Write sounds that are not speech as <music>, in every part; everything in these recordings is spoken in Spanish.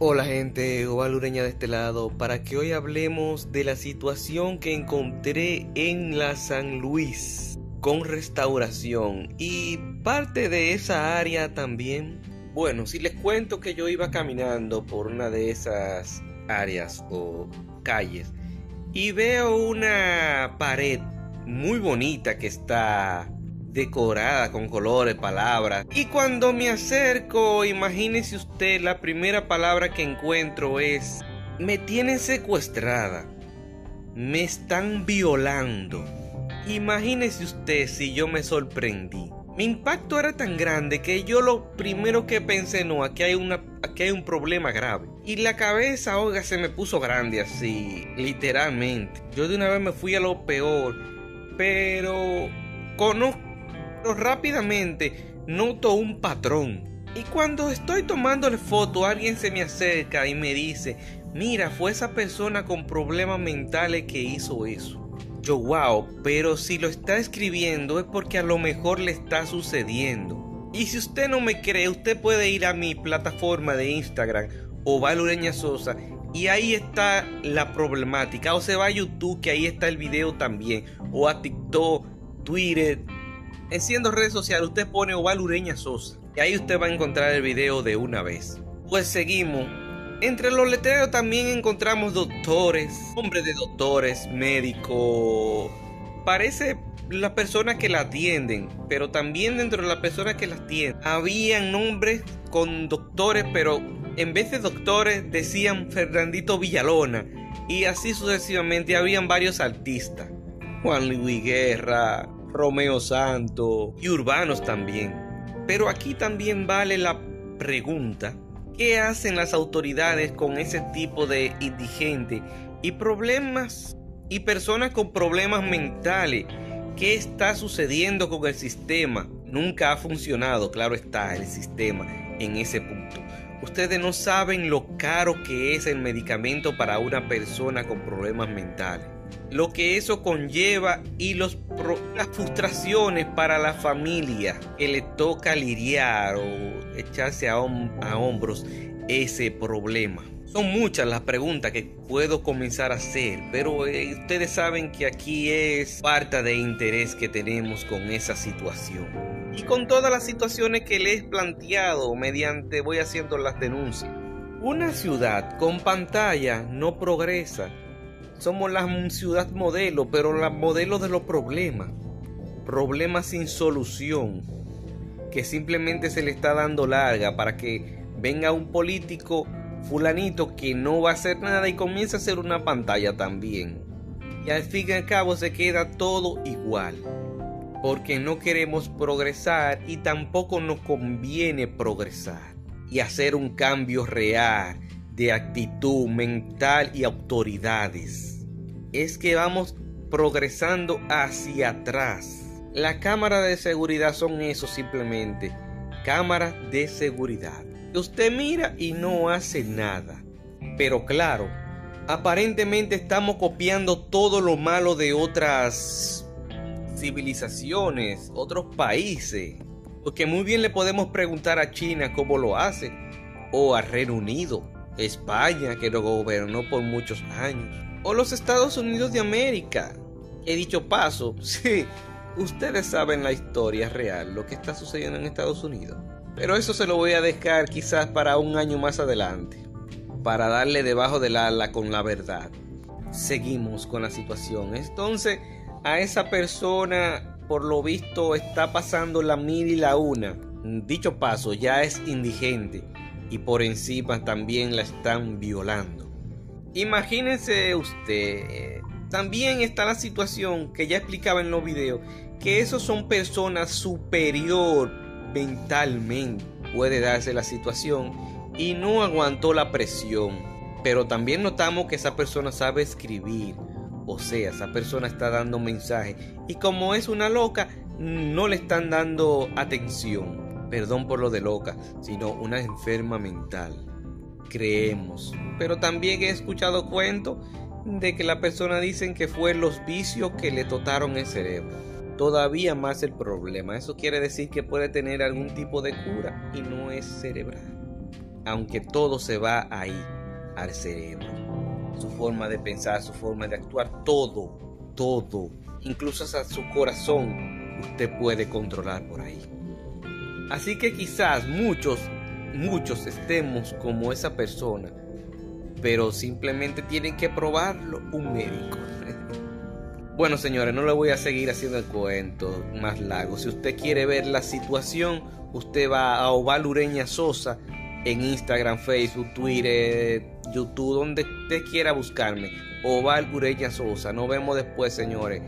Hola gente, Ovalureña de este lado, para que hoy hablemos de la situación que encontré en la San Luis con restauración y parte de esa área también. Bueno, si les cuento que yo iba caminando por una de esas áreas o calles y veo una pared muy bonita que está decorada con colores, palabras. Y cuando me acerco, imagínese usted, la primera palabra que encuentro es, me tienen secuestrada, me están violando. Imagínese usted si yo me sorprendí. Mi impacto era tan grande que yo lo primero que pensé, no, aquí hay, una, aquí hay un problema grave. Y la cabeza, oiga, se me puso grande así, literalmente. Yo de una vez me fui a lo peor, pero conozco rápidamente noto un patrón. Y cuando estoy tomándole foto, alguien se me acerca y me dice, mira, fue esa persona con problemas mentales que hizo eso. Yo, wow, pero si lo está escribiendo es porque a lo mejor le está sucediendo. Y si usted no me cree, usted puede ir a mi plataforma de Instagram o va a Sosa y ahí está la problemática. O se va a YouTube que ahí está el video también. O a TikTok, Twitter, Enciendo redes sociales, usted pone Oval Ureña Sosa y ahí usted va a encontrar el video de una vez. Pues seguimos. Entre los letreros también encontramos doctores, hombres de doctores, médicos. Parece las personas que la atienden, pero también dentro de las personas que la atienden habían nombres con doctores, pero en vez de doctores decían Fernandito Villalona y así sucesivamente habían varios artistas. Juan Luis Guerra, Romeo Santo y urbanos también. Pero aquí también vale la pregunta, ¿qué hacen las autoridades con ese tipo de indigente y problemas y personas con problemas mentales? ¿Qué está sucediendo con el sistema? Nunca ha funcionado, claro está, el sistema en ese punto. Ustedes no saben lo caro que es el medicamento para una persona con problemas mentales lo que eso conlleva y las frustraciones para la familia que le toca lidiar o echarse a, a hombros ese problema. Son muchas las preguntas que puedo comenzar a hacer, pero eh, ustedes saben que aquí es parte de interés que tenemos con esa situación. Y con todas las situaciones que le he planteado mediante voy haciendo las denuncias. Una ciudad con pantalla no progresa somos la ciudad modelo, pero la modelo de los problemas. Problemas sin solución. Que simplemente se le está dando larga para que venga un político fulanito que no va a hacer nada y comienza a hacer una pantalla también. Y al fin y al cabo se queda todo igual. Porque no queremos progresar y tampoco nos conviene progresar. Y hacer un cambio real de actitud mental y autoridades. Es que vamos progresando hacia atrás. La cámara de seguridad son eso simplemente. Cámara de seguridad. Usted mira y no hace nada. Pero claro, aparentemente estamos copiando todo lo malo de otras civilizaciones, otros países. Porque muy bien le podemos preguntar a China cómo lo hace. O a Reino Unido España, que lo gobernó por muchos años, o los Estados Unidos de América. He dicho paso, <laughs> sí, ustedes saben la historia real, lo que está sucediendo en Estados Unidos. Pero eso se lo voy a dejar quizás para un año más adelante, para darle debajo del ala con la verdad. Seguimos con la situación. Entonces, a esa persona, por lo visto, está pasando la mil y la una. Dicho paso, ya es indigente y por encima también la están violando. Imagínense usted, también está la situación que ya explicaba en los videos, que esos son personas superior mentalmente. Puede darse la situación y no aguantó la presión. Pero también notamos que esa persona sabe escribir. O sea, esa persona está dando mensajes. Y como es una loca, no le están dando atención perdón por lo de loca, sino una enferma mental. Creemos. Pero también he escuchado cuentos de que la persona dicen que fue los vicios que le totaron el cerebro. Todavía más el problema. Eso quiere decir que puede tener algún tipo de cura y no es cerebral. aunque todo se va ahí, al cerebro. Su forma de pensar, su forma de actuar, todo, todo, incluso hasta su corazón, usted puede controlar por ahí. Así que quizás muchos, muchos estemos como esa persona, pero simplemente tienen que probarlo un médico. <laughs> Bueno, señores, no le voy a seguir haciendo el cuento más largo. Si usted quiere ver la situación, usted va a Oval Ureña Sosa en Instagram, Facebook, Twitter, YouTube, donde usted quiera buscarme. Oval Ureña Sosa. Nos vemos después, señores.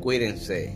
Cuídense.